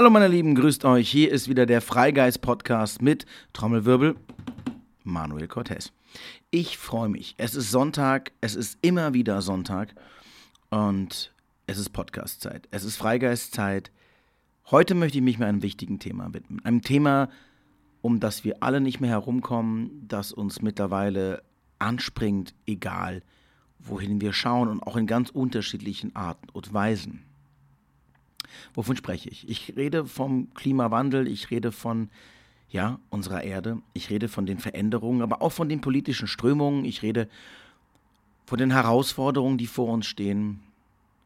Hallo meine Lieben, grüßt euch. Hier ist wieder der Freigeist Podcast mit Trommelwirbel Manuel Cortez. Ich freue mich. Es ist Sonntag, es ist immer wieder Sonntag und es ist Podcastzeit. Es ist Freigeistzeit. Heute möchte ich mich mit einem wichtigen Thema widmen. Einem Thema, um das wir alle nicht mehr herumkommen, das uns mittlerweile anspringt, egal wohin wir schauen und auch in ganz unterschiedlichen Arten und Weisen. Wovon spreche ich? Ich rede vom Klimawandel, ich rede von ja, unserer Erde, ich rede von den Veränderungen, aber auch von den politischen Strömungen, ich rede von den Herausforderungen, die vor uns stehen,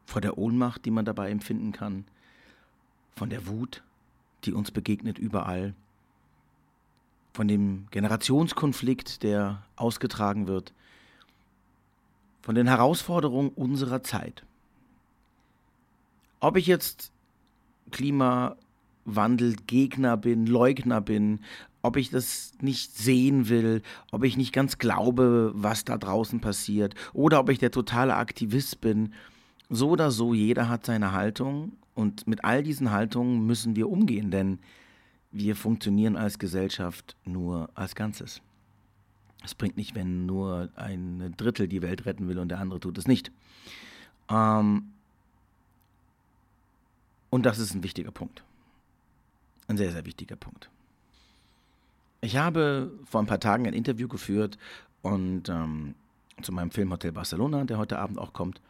vor der Ohnmacht, die man dabei empfinden kann, von der Wut, die uns begegnet überall, von dem Generationskonflikt, der ausgetragen wird, von den Herausforderungen unserer Zeit. Ob ich jetzt Klimawandelgegner bin, Leugner bin, ob ich das nicht sehen will, ob ich nicht ganz glaube, was da draußen passiert, oder ob ich der totale Aktivist bin, so oder so, jeder hat seine Haltung und mit all diesen Haltungen müssen wir umgehen, denn wir funktionieren als Gesellschaft nur als Ganzes. Es bringt nicht, wenn nur ein Drittel die Welt retten will und der andere tut es nicht. Ähm und das ist ein wichtiger Punkt. Ein sehr, sehr wichtiger Punkt. Ich habe vor ein paar Tagen ein Interview geführt und ähm, zu meinem Film Hotel Barcelona, der heute Abend auch kommt.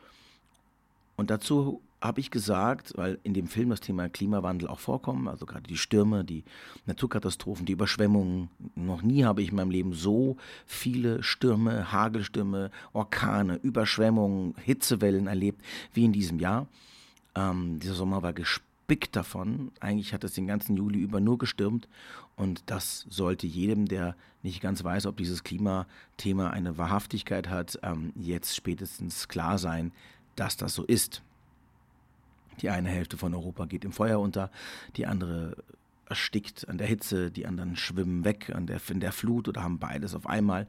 Und dazu habe ich gesagt, weil in dem Film das Thema Klimawandel auch vorkommt, also gerade die Stürme, die Naturkatastrophen, die Überschwemmungen. Noch nie habe ich in meinem Leben so viele Stürme, Hagelstürme, Orkane, Überschwemmungen, Hitzewellen erlebt wie in diesem Jahr. Ähm, dieser Sommer war gespickt davon. Eigentlich hat es den ganzen Juli über nur gestürmt. Und das sollte jedem, der nicht ganz weiß, ob dieses Klimathema eine Wahrhaftigkeit hat, ähm, jetzt spätestens klar sein, dass das so ist. Die eine Hälfte von Europa geht im Feuer unter, die andere erstickt an der Hitze, die anderen schwimmen weg an der, in der Flut oder haben beides auf einmal.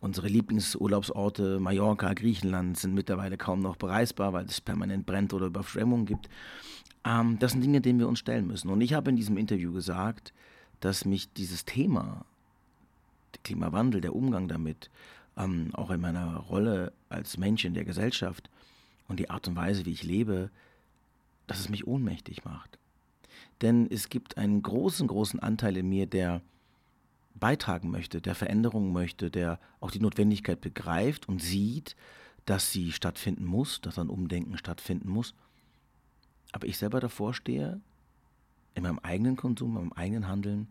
Unsere Lieblingsurlaubsorte Mallorca, Griechenland sind mittlerweile kaum noch bereisbar, weil es permanent brennt oder Überschwemmungen gibt. Ähm, das sind Dinge, denen wir uns stellen müssen. Und ich habe in diesem Interview gesagt, dass mich dieses Thema, der Klimawandel, der Umgang damit, ähm, auch in meiner Rolle als Mensch in der Gesellschaft und die Art und Weise, wie ich lebe, dass es mich ohnmächtig macht. Denn es gibt einen großen, großen Anteil in mir, der beitragen möchte, der Veränderungen möchte, der auch die Notwendigkeit begreift und sieht, dass sie stattfinden muss, dass ein Umdenken stattfinden muss. Aber ich selber davor stehe, in meinem eigenen Konsum, in meinem eigenen Handeln,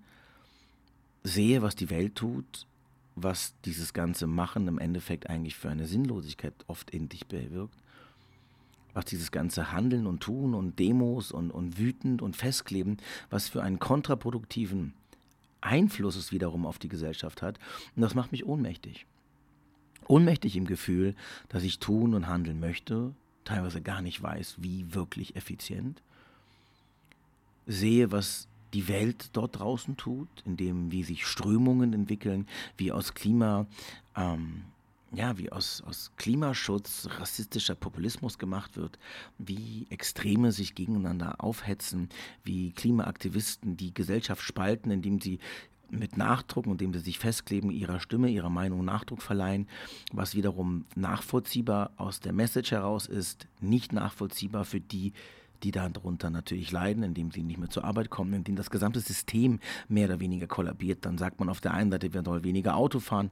sehe, was die Welt tut, was dieses ganze Machen im Endeffekt eigentlich für eine Sinnlosigkeit oft in dich bewirkt was dieses ganze Handeln und Tun und Demos und, und wütend und festkleben, was für einen kontraproduktiven Einfluss es wiederum auf die Gesellschaft hat. Und das macht mich ohnmächtig. Ohnmächtig im Gefühl, dass ich tun und handeln möchte, teilweise gar nicht weiß, wie wirklich effizient. Sehe, was die Welt dort draußen tut, indem wie sich Strömungen entwickeln, wie aus Klima ähm, ja, wie aus, aus Klimaschutz rassistischer Populismus gemacht wird, wie Extreme sich gegeneinander aufhetzen, wie Klimaaktivisten die Gesellschaft spalten, indem sie mit Nachdruck, indem sie sich festkleben, ihrer Stimme, ihrer Meinung Nachdruck verleihen, was wiederum nachvollziehbar aus der Message heraus ist, nicht nachvollziehbar für die, die darunter natürlich leiden, indem sie nicht mehr zur Arbeit kommen, indem das gesamte System mehr oder weniger kollabiert. Dann sagt man auf der einen Seite, wir sollen weniger Auto fahren,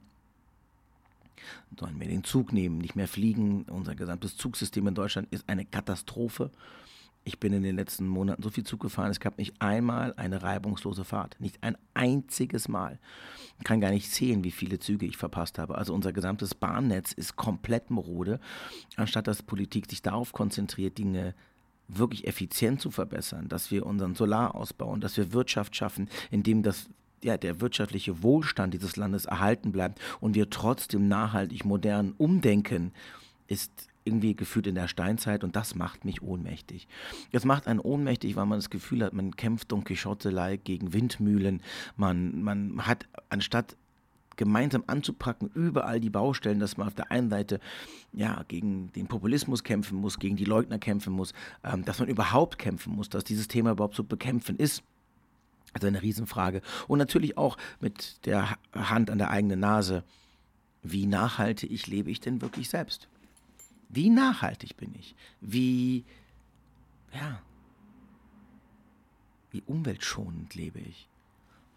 sollen wir den Zug nehmen, nicht mehr fliegen. Unser gesamtes Zugsystem in Deutschland ist eine Katastrophe. Ich bin in den letzten Monaten so viel Zug gefahren, es gab nicht einmal eine reibungslose Fahrt. Nicht ein einziges Mal. Ich kann gar nicht zählen, wie viele Züge ich verpasst habe. Also unser gesamtes Bahnnetz ist komplett marode. Anstatt dass Politik sich darauf konzentriert, Dinge wirklich effizient zu verbessern, dass wir unseren Solar ausbauen, dass wir Wirtschaft schaffen, indem das ja, der wirtschaftliche Wohlstand dieses Landes erhalten bleibt und wir trotzdem nachhaltig modern umdenken, ist irgendwie gefühlt in der Steinzeit und das macht mich ohnmächtig. Es macht einen ohnmächtig, weil man das Gefühl hat, man kämpft Don Quixote-like gegen Windmühlen. Man, man hat, anstatt gemeinsam anzupacken, überall die Baustellen, dass man auf der einen Seite ja gegen den Populismus kämpfen muss, gegen die Leugner kämpfen muss, ähm, dass man überhaupt kämpfen muss, dass dieses Thema überhaupt zu bekämpfen ist. Also eine Riesenfrage. Und natürlich auch mit der Hand an der eigenen Nase. Wie nachhaltig lebe ich denn wirklich selbst? Wie nachhaltig bin ich? Wie, ja, wie umweltschonend lebe ich?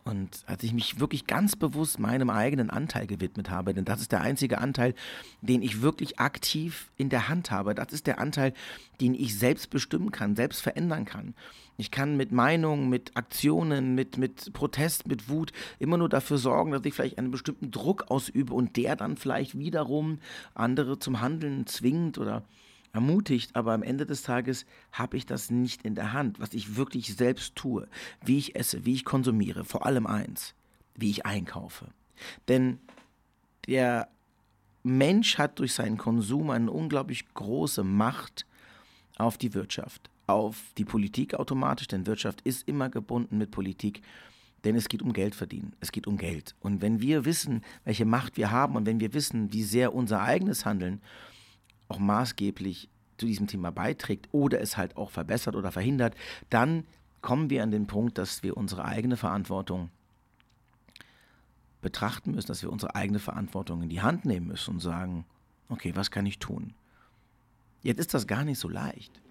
Und als ich mich wirklich ganz bewusst meinem eigenen Anteil gewidmet habe, denn das ist der einzige Anteil, den ich wirklich aktiv in der Hand habe, das ist der Anteil, den ich selbst bestimmen kann, selbst verändern kann. Ich kann mit Meinungen, mit Aktionen, mit, mit Protest, mit Wut immer nur dafür sorgen, dass ich vielleicht einen bestimmten Druck ausübe und der dann vielleicht wiederum andere zum Handeln zwingt oder ermutigt, aber am Ende des Tages habe ich das nicht in der Hand, was ich wirklich selbst tue, wie ich esse, wie ich konsumiere, vor allem eins, wie ich einkaufe. Denn der Mensch hat durch seinen Konsum eine unglaublich große Macht auf die Wirtschaft, auf die Politik automatisch, denn Wirtschaft ist immer gebunden mit Politik, denn es geht um Geld verdienen, es geht um Geld. Und wenn wir wissen, welche Macht wir haben und wenn wir wissen, wie sehr unser eigenes Handeln auch maßgeblich zu diesem Thema beiträgt oder es halt auch verbessert oder verhindert, dann kommen wir an den Punkt, dass wir unsere eigene Verantwortung betrachten müssen, dass wir unsere eigene Verantwortung in die Hand nehmen müssen und sagen, okay, was kann ich tun? Jetzt ist das gar nicht so leicht.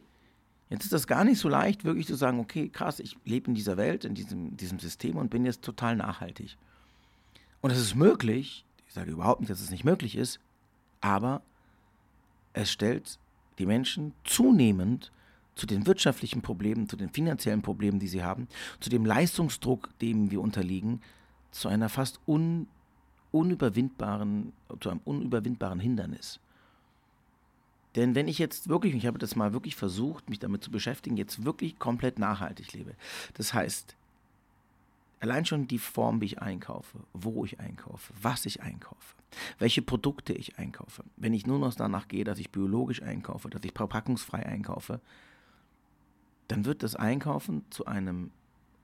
Jetzt ist das gar nicht so leicht, wirklich zu sagen, okay, krass, ich lebe in dieser Welt, in diesem, diesem System und bin jetzt total nachhaltig. Und es ist möglich, ich sage überhaupt nicht, dass es nicht möglich ist, aber es stellt die Menschen zunehmend zu den wirtschaftlichen Problemen, zu den finanziellen Problemen, die sie haben, zu dem Leistungsdruck, dem wir unterliegen, zu einer fast un, unüberwindbaren, zu einem unüberwindbaren Hindernis. Denn wenn ich jetzt wirklich, ich habe das mal wirklich versucht, mich damit zu beschäftigen, jetzt wirklich komplett nachhaltig lebe, das heißt, Allein schon die Form, wie ich einkaufe, wo ich einkaufe, was ich einkaufe, welche Produkte ich einkaufe. Wenn ich nur noch danach gehe, dass ich biologisch einkaufe, dass ich verpackungsfrei einkaufe, dann wird das Einkaufen zu einem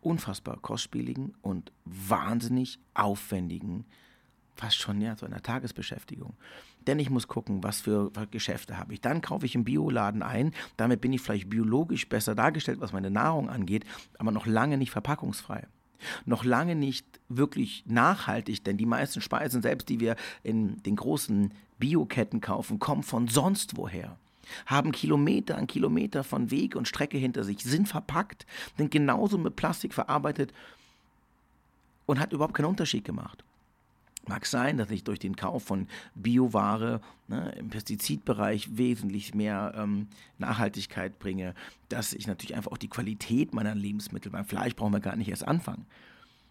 unfassbar kostspieligen und wahnsinnig aufwendigen, fast schon ja, zu einer Tagesbeschäftigung. Denn ich muss gucken, was für Geschäfte habe ich. Dann kaufe ich im Bioladen ein. Damit bin ich vielleicht biologisch besser dargestellt, was meine Nahrung angeht, aber noch lange nicht verpackungsfrei noch lange nicht wirklich nachhaltig, denn die meisten Speisen, selbst die wir in den großen Bioketten kaufen, kommen von sonst woher haben Kilometer an Kilometer von Weg und Strecke hinter sich, sind verpackt, sind genauso mit Plastik verarbeitet und hat überhaupt keinen Unterschied gemacht. Mag sein, dass ich durch den Kauf von Bioware ne, im Pestizidbereich wesentlich mehr ähm, Nachhaltigkeit bringe, dass ich natürlich einfach auch die Qualität meiner Lebensmittel, beim Fleisch brauchen wir gar nicht erst anfangen.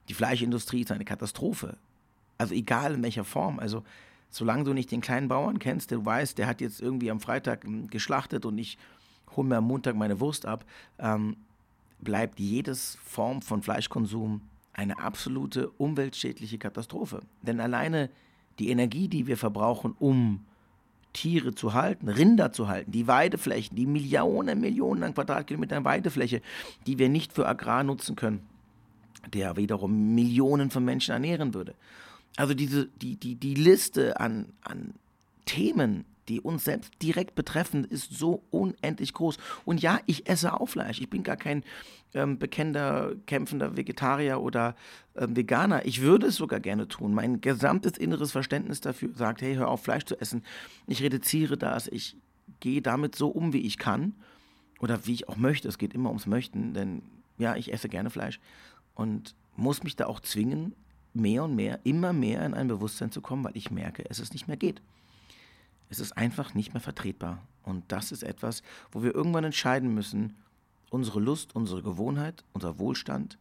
Die Fleischindustrie ist eine Katastrophe. Also egal in welcher Form. Also solange du nicht den kleinen Bauern kennst, der du weißt, der hat jetzt irgendwie am Freitag hm, geschlachtet und ich hole mir am Montag meine Wurst ab, ähm, bleibt jedes Form von Fleischkonsum eine absolute umweltschädliche Katastrophe. Denn alleine die Energie, die wir verbrauchen, um Tiere zu halten, Rinder zu halten, die Weideflächen, die Millionen, Millionen an Quadratkilometern Weidefläche, die wir nicht für Agrar nutzen können, der wiederum Millionen von Menschen ernähren würde. Also diese, die, die, die Liste an, an Themen, die uns selbst direkt betreffen, ist so unendlich groß. Und ja, ich esse auch Fleisch. Ich bin gar kein ähm, bekennender, kämpfender Vegetarier oder ähm, Veganer. Ich würde es sogar gerne tun. Mein gesamtes inneres Verständnis dafür sagt, hey, hör auf, Fleisch zu essen. Ich reduziere das. Ich gehe damit so um, wie ich kann. Oder wie ich auch möchte. Es geht immer ums Möchten, denn ja, ich esse gerne Fleisch. Und muss mich da auch zwingen, mehr und mehr, immer mehr in ein Bewusstsein zu kommen, weil ich merke, es ist nicht mehr geht. Es ist einfach nicht mehr vertretbar. Und das ist etwas, wo wir irgendwann entscheiden müssen, unsere Lust, unsere Gewohnheit, unser Wohlstand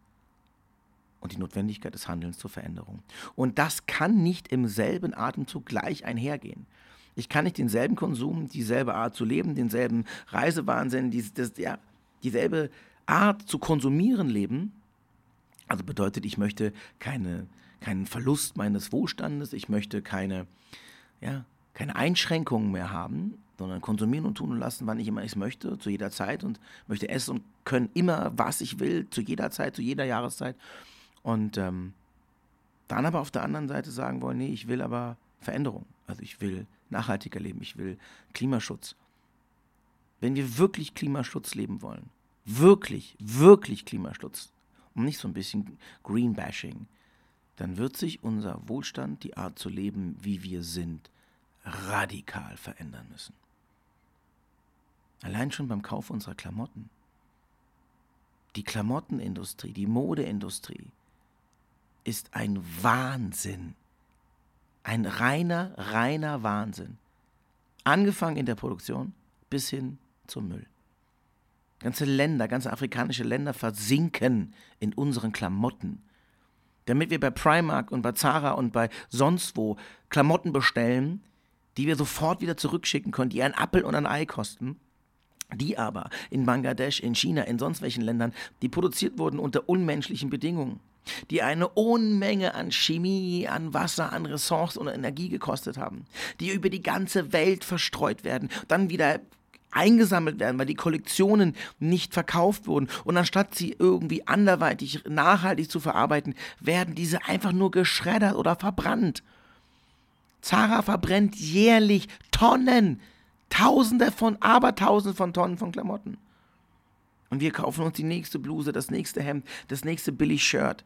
und die Notwendigkeit des Handelns zur Veränderung. Und das kann nicht im selben Atemzug gleich einhergehen. Ich kann nicht denselben Konsum, dieselbe Art zu leben, denselben Reisewahnsinn, dies, das, ja, dieselbe Art zu konsumieren leben. Also bedeutet, ich möchte keine, keinen Verlust meines Wohlstandes, ich möchte keine, ja, keine Einschränkungen mehr haben, sondern konsumieren und tun und lassen, wann ich immer es möchte, zu jeder Zeit und möchte essen und können immer, was ich will, zu jeder Zeit, zu jeder Jahreszeit. Und ähm, Dann aber auf der anderen Seite sagen wollen, nee, ich will aber Veränderung. Also ich will nachhaltiger leben, ich will Klimaschutz. Wenn wir wirklich Klimaschutz leben wollen, wirklich, wirklich Klimaschutz und nicht so ein bisschen Greenbashing, dann wird sich unser Wohlstand, die Art zu leben, wie wir sind, radikal verändern müssen. Allein schon beim Kauf unserer Klamotten. Die Klamottenindustrie, die Modeindustrie ist ein Wahnsinn. Ein reiner, reiner Wahnsinn. Angefangen in der Produktion bis hin zum Müll. Ganze Länder, ganze afrikanische Länder versinken in unseren Klamotten. Damit wir bei Primark und bei Zara und bei sonst wo Klamotten bestellen, die wir sofort wieder zurückschicken können, die einen Appel und ein Ei kosten, die aber in Bangladesch, in China, in sonst welchen Ländern, die produziert wurden unter unmenschlichen Bedingungen, die eine Unmenge an Chemie, an Wasser, an Ressourcen und Energie gekostet haben, die über die ganze Welt verstreut werden, dann wieder eingesammelt werden, weil die Kollektionen nicht verkauft wurden. Und anstatt sie irgendwie anderweitig nachhaltig zu verarbeiten, werden diese einfach nur geschreddert oder verbrannt. Zara verbrennt jährlich Tonnen, Tausende von, Abertausende von Tonnen von Klamotten. Und wir kaufen uns die nächste Bluse, das nächste Hemd, das nächste Billig-Shirt.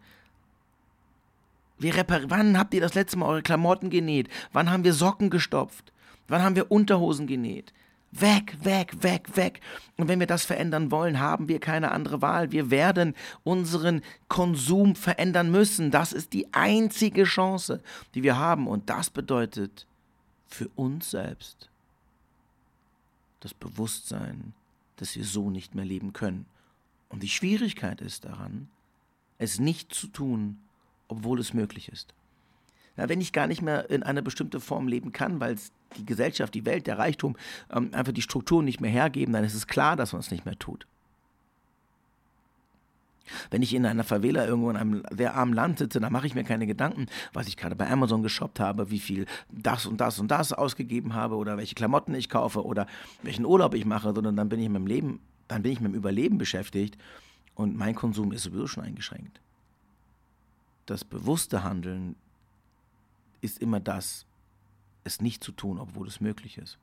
Wann habt ihr das letzte Mal eure Klamotten genäht? Wann haben wir Socken gestopft? Wann haben wir Unterhosen genäht? Weg, weg, weg, weg. Und wenn wir das verändern wollen, haben wir keine andere Wahl. Wir werden unseren Konsum verändern müssen. Das ist die einzige Chance, die wir haben. Und das bedeutet für uns selbst das Bewusstsein, dass wir so nicht mehr leben können. Und die Schwierigkeit ist daran, es nicht zu tun, obwohl es möglich ist. Na, wenn ich gar nicht mehr in einer bestimmten Form leben kann, weil die Gesellschaft, die Welt, der Reichtum ähm, einfach die Strukturen nicht mehr hergeben, dann ist es klar, dass man es nicht mehr tut. Wenn ich in einer Favela irgendwo in einem sehr armen Land sitze, dann mache ich mir keine Gedanken, was ich gerade bei Amazon geshoppt habe, wie viel das und das und das ausgegeben habe oder welche Klamotten ich kaufe oder welchen Urlaub ich mache, sondern dann bin ich mit dem Leben, dann bin ich mit dem Überleben beschäftigt und mein Konsum ist sowieso schon eingeschränkt. Das bewusste Handeln ist immer das, es nicht zu tun, obwohl es möglich ist.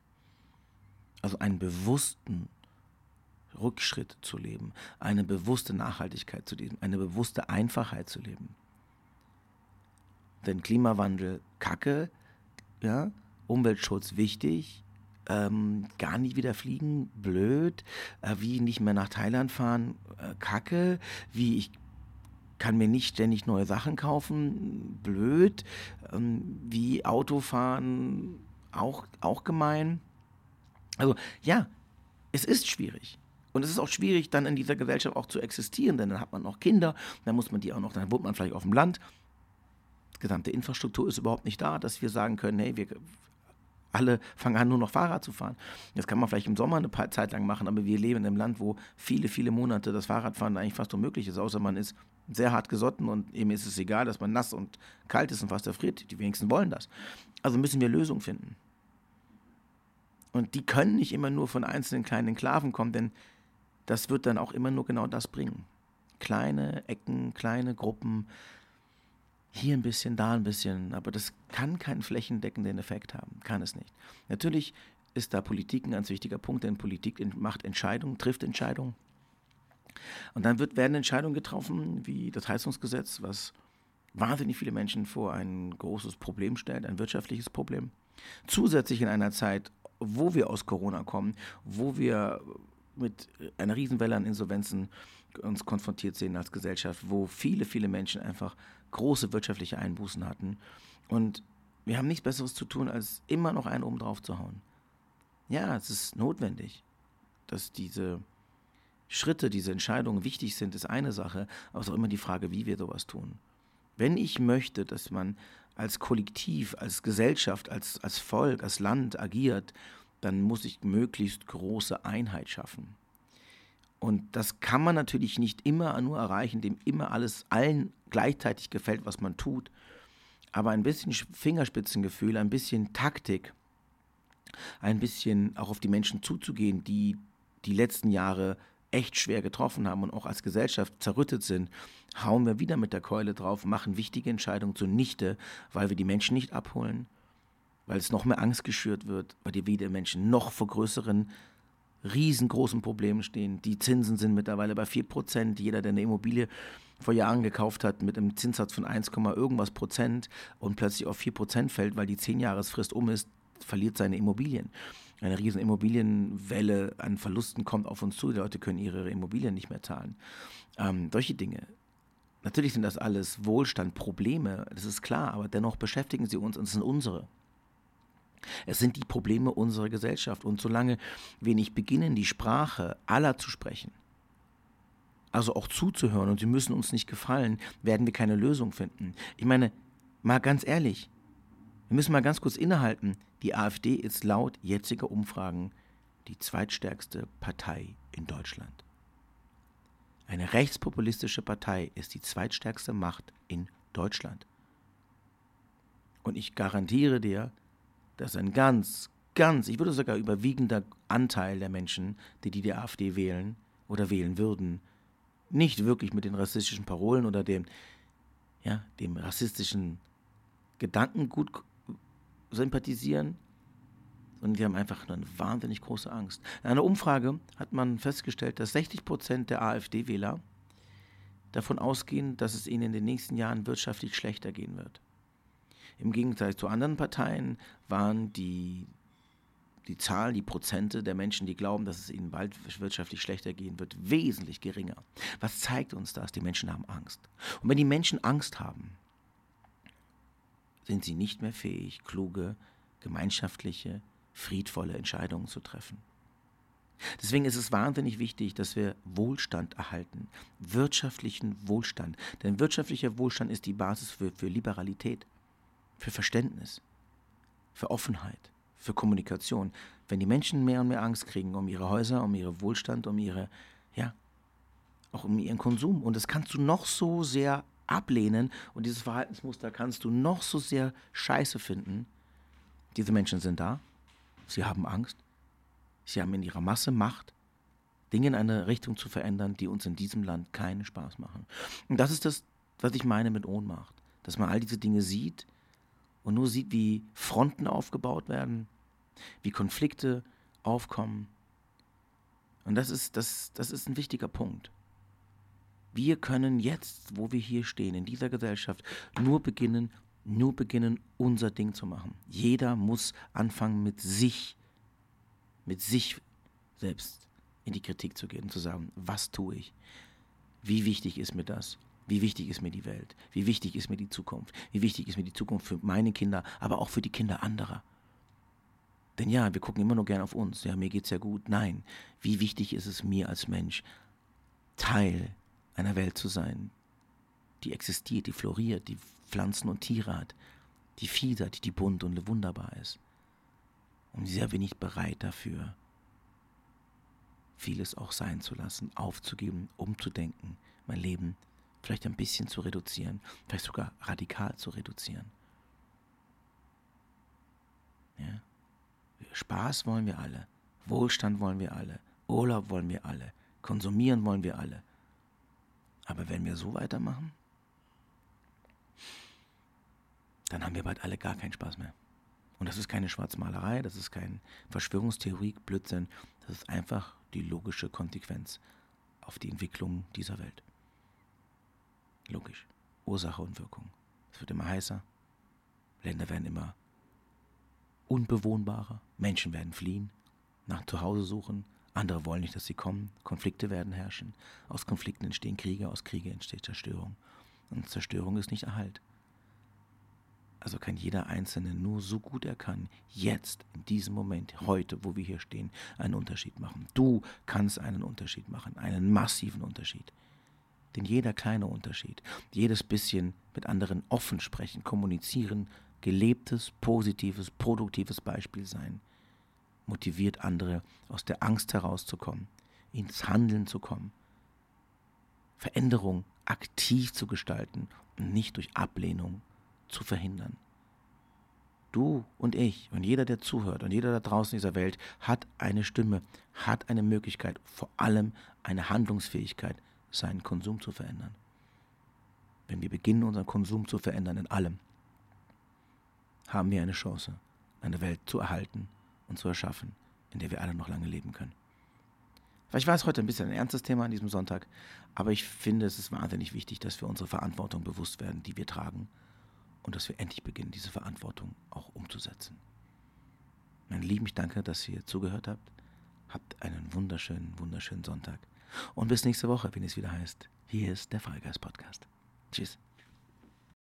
Also einen bewussten Rückschritt zu leben, eine bewusste Nachhaltigkeit zu leben, eine bewusste Einfachheit zu leben. Denn Klimawandel kacke, ja, Umweltschutz wichtig, ähm, gar nicht wieder fliegen, blöd, äh, wie nicht mehr nach Thailand fahren, äh, kacke, wie ich kann mir nicht ständig neue Sachen kaufen, blöd, ähm, wie Autofahren, auch, auch gemein. Also ja, es ist schwierig. Und es ist auch schwierig, dann in dieser Gesellschaft auch zu existieren, denn dann hat man noch Kinder, dann muss man die auch noch, dann wohnt man vielleicht auf dem Land. Die gesamte Infrastruktur ist überhaupt nicht da, dass wir sagen können, hey, wir alle fangen an, nur noch Fahrrad zu fahren. Das kann man vielleicht im Sommer eine Zeit lang machen, aber wir leben in einem Land, wo viele, viele Monate das Fahrradfahren eigentlich fast unmöglich ist, außer man ist sehr hart gesotten und eben ist es egal, dass man nass und kalt ist und fast erfriert. Die wenigsten wollen das. Also müssen wir Lösungen finden. Und die können nicht immer nur von einzelnen kleinen Enklaven kommen, denn das wird dann auch immer nur genau das bringen. Kleine Ecken, kleine Gruppen, hier ein bisschen, da ein bisschen, aber das kann keinen flächendeckenden Effekt haben, kann es nicht. Natürlich ist da Politik ein ganz wichtiger Punkt, denn Politik macht Entscheidungen, trifft Entscheidungen. Und dann wird, werden Entscheidungen getroffen, wie das Heizungsgesetz, was wahnsinnig viele Menschen vor ein großes Problem stellt, ein wirtschaftliches Problem. Zusätzlich in einer Zeit, wo wir aus Corona kommen, wo wir mit einer Riesenwelle an Insolvenzen uns konfrontiert sehen als Gesellschaft, wo viele, viele Menschen einfach große wirtschaftliche Einbußen hatten. Und wir haben nichts Besseres zu tun, als immer noch einen oben drauf zu hauen. Ja, es ist notwendig, dass diese Schritte, diese Entscheidungen wichtig sind, ist eine Sache, aber es ist auch immer die Frage, wie wir sowas tun. Wenn ich möchte, dass man als Kollektiv, als Gesellschaft, als, als Volk, als Land agiert, dann muss ich möglichst große Einheit schaffen. Und das kann man natürlich nicht immer nur erreichen, indem immer alles allen gleichzeitig gefällt, was man tut. Aber ein bisschen Fingerspitzengefühl, ein bisschen Taktik, ein bisschen auch auf die Menschen zuzugehen, die die letzten Jahre echt schwer getroffen haben und auch als Gesellschaft zerrüttet sind, hauen wir wieder mit der Keule drauf, machen wichtige Entscheidungen zunichte, weil wir die Menschen nicht abholen, weil es noch mehr Angst geschürt wird, weil die wieder Menschen noch vor größeren, riesengroßen Problemen stehen. Die Zinsen sind mittlerweile bei 4%. Jeder, der eine Immobilie vor Jahren gekauft hat mit einem Zinssatz von 1, irgendwas Prozent und plötzlich auf 4 Prozent fällt, weil die 10-Jahresfrist um ist, verliert seine Immobilien. Eine riesen Immobilienwelle an Verlusten kommt auf uns zu. Die Leute können ihre Immobilien nicht mehr zahlen. Ähm, solche Dinge. Natürlich sind das alles Wohlstandprobleme, das ist klar, aber dennoch beschäftigen sie uns und es sind unsere. Es sind die Probleme unserer Gesellschaft. Und solange wir nicht beginnen, die Sprache aller zu sprechen, also auch zuzuhören und sie müssen uns nicht gefallen, werden wir keine Lösung finden. Ich meine, mal ganz ehrlich, wir müssen mal ganz kurz innehalten. Die AfD ist laut jetziger Umfragen die zweitstärkste Partei in Deutschland. Eine rechtspopulistische Partei ist die zweitstärkste Macht in Deutschland. Und ich garantiere dir, dass ein ganz, ganz, ich würde sogar überwiegender Anteil der Menschen, die die AfD wählen oder wählen würden, nicht wirklich mit den rassistischen Parolen oder dem, ja, dem rassistischen Gedankengut sympathisieren, sondern die haben einfach eine wahnsinnig große Angst. In einer Umfrage hat man festgestellt, dass 60 Prozent der AfD-Wähler davon ausgehen, dass es ihnen in den nächsten Jahren wirtschaftlich schlechter gehen wird. Im Gegensatz zu anderen Parteien waren die die Zahl, die Prozente der Menschen, die glauben, dass es ihnen bald wirtschaftlich schlechter gehen wird, wesentlich geringer. Was zeigt uns das? Die Menschen haben Angst. Und wenn die Menschen Angst haben, sind sie nicht mehr fähig, kluge, gemeinschaftliche, friedvolle Entscheidungen zu treffen. Deswegen ist es wahnsinnig wichtig, dass wir Wohlstand erhalten, wirtschaftlichen Wohlstand. Denn wirtschaftlicher Wohlstand ist die Basis für, für Liberalität, für Verständnis, für Offenheit für Kommunikation. Wenn die Menschen mehr und mehr Angst kriegen um ihre Häuser, um ihren Wohlstand, um ihre, ja, auch um ihren Konsum. Und das kannst du noch so sehr ablehnen und dieses Verhaltensmuster kannst du noch so sehr scheiße finden. Diese Menschen sind da. Sie haben Angst. Sie haben in ihrer Masse Macht, Dinge in eine Richtung zu verändern, die uns in diesem Land keinen Spaß machen. Und das ist das, was ich meine mit Ohnmacht. Dass man all diese Dinge sieht und nur sieht, wie Fronten aufgebaut werden, wie Konflikte aufkommen. Und das ist, das, das ist ein wichtiger Punkt. Wir können jetzt, wo wir hier stehen, in dieser Gesellschaft, nur beginnen, nur beginnen, unser Ding zu machen. Jeder muss anfangen, mit sich, mit sich selbst in die Kritik zu gehen und zu sagen, was tue ich? Wie wichtig ist mir das? Wie wichtig ist mir die Welt? Wie wichtig ist mir die Zukunft? Wie wichtig ist mir die Zukunft für meine Kinder, aber auch für die Kinder anderer? Denn ja, wir gucken immer nur gern auf uns. Ja, mir geht's ja gut. Nein, wie wichtig ist es mir als Mensch, Teil einer Welt zu sein, die existiert, die floriert, die Pflanzen und Tiere hat, die Vielseite, die bunt und wunderbar ist. Und sehr wenig bereit dafür, vieles auch sein zu lassen, aufzugeben, umzudenken, mein Leben vielleicht ein bisschen zu reduzieren, vielleicht sogar radikal zu reduzieren. Ja? Spaß wollen wir alle, Wohlstand wollen wir alle, Urlaub wollen wir alle, konsumieren wollen wir alle. Aber wenn wir so weitermachen, dann haben wir bald alle gar keinen Spaß mehr. Und das ist keine Schwarzmalerei, das ist kein Verschwörungstheorie, Blödsinn, das ist einfach die logische Konsequenz auf die Entwicklung dieser Welt. Logisch. Ursache und Wirkung. Es wird immer heißer. Länder werden immer unbewohnbarer. Menschen werden fliehen, nach Zuhause suchen. Andere wollen nicht, dass sie kommen. Konflikte werden herrschen. Aus Konflikten entstehen Kriege, aus Kriege entsteht Zerstörung. Und Zerstörung ist nicht Erhalt. Also kann jeder Einzelne nur so gut er kann, jetzt, in diesem Moment, heute, wo wir hier stehen, einen Unterschied machen. Du kannst einen Unterschied machen, einen massiven Unterschied. Denn jeder kleine Unterschied, jedes bisschen mit anderen offen sprechen, kommunizieren, gelebtes, positives, produktives Beispiel sein, motiviert andere aus der Angst herauszukommen, ins Handeln zu kommen, Veränderung aktiv zu gestalten und nicht durch Ablehnung zu verhindern. Du und ich und jeder, der zuhört und jeder da draußen in dieser Welt hat eine Stimme, hat eine Möglichkeit, vor allem eine Handlungsfähigkeit, seinen Konsum zu verändern. Wenn wir beginnen, unseren Konsum zu verändern in allem, haben wir eine Chance, eine Welt zu erhalten und zu erschaffen, in der wir alle noch lange leben können. Ich weiß heute ein bisschen ein ernstes Thema an diesem Sonntag, aber ich finde, es ist wahnsinnig wichtig, dass wir unsere Verantwortung bewusst werden, die wir tragen und dass wir endlich beginnen, diese Verantwortung auch umzusetzen. Mein Lieben, ich danke, dass ihr zugehört habt. Habt einen wunderschönen, wunderschönen Sonntag. Und bis nächste Woche, wenn es wieder heißt, hier ist der Freigeist Podcast. Tschüss.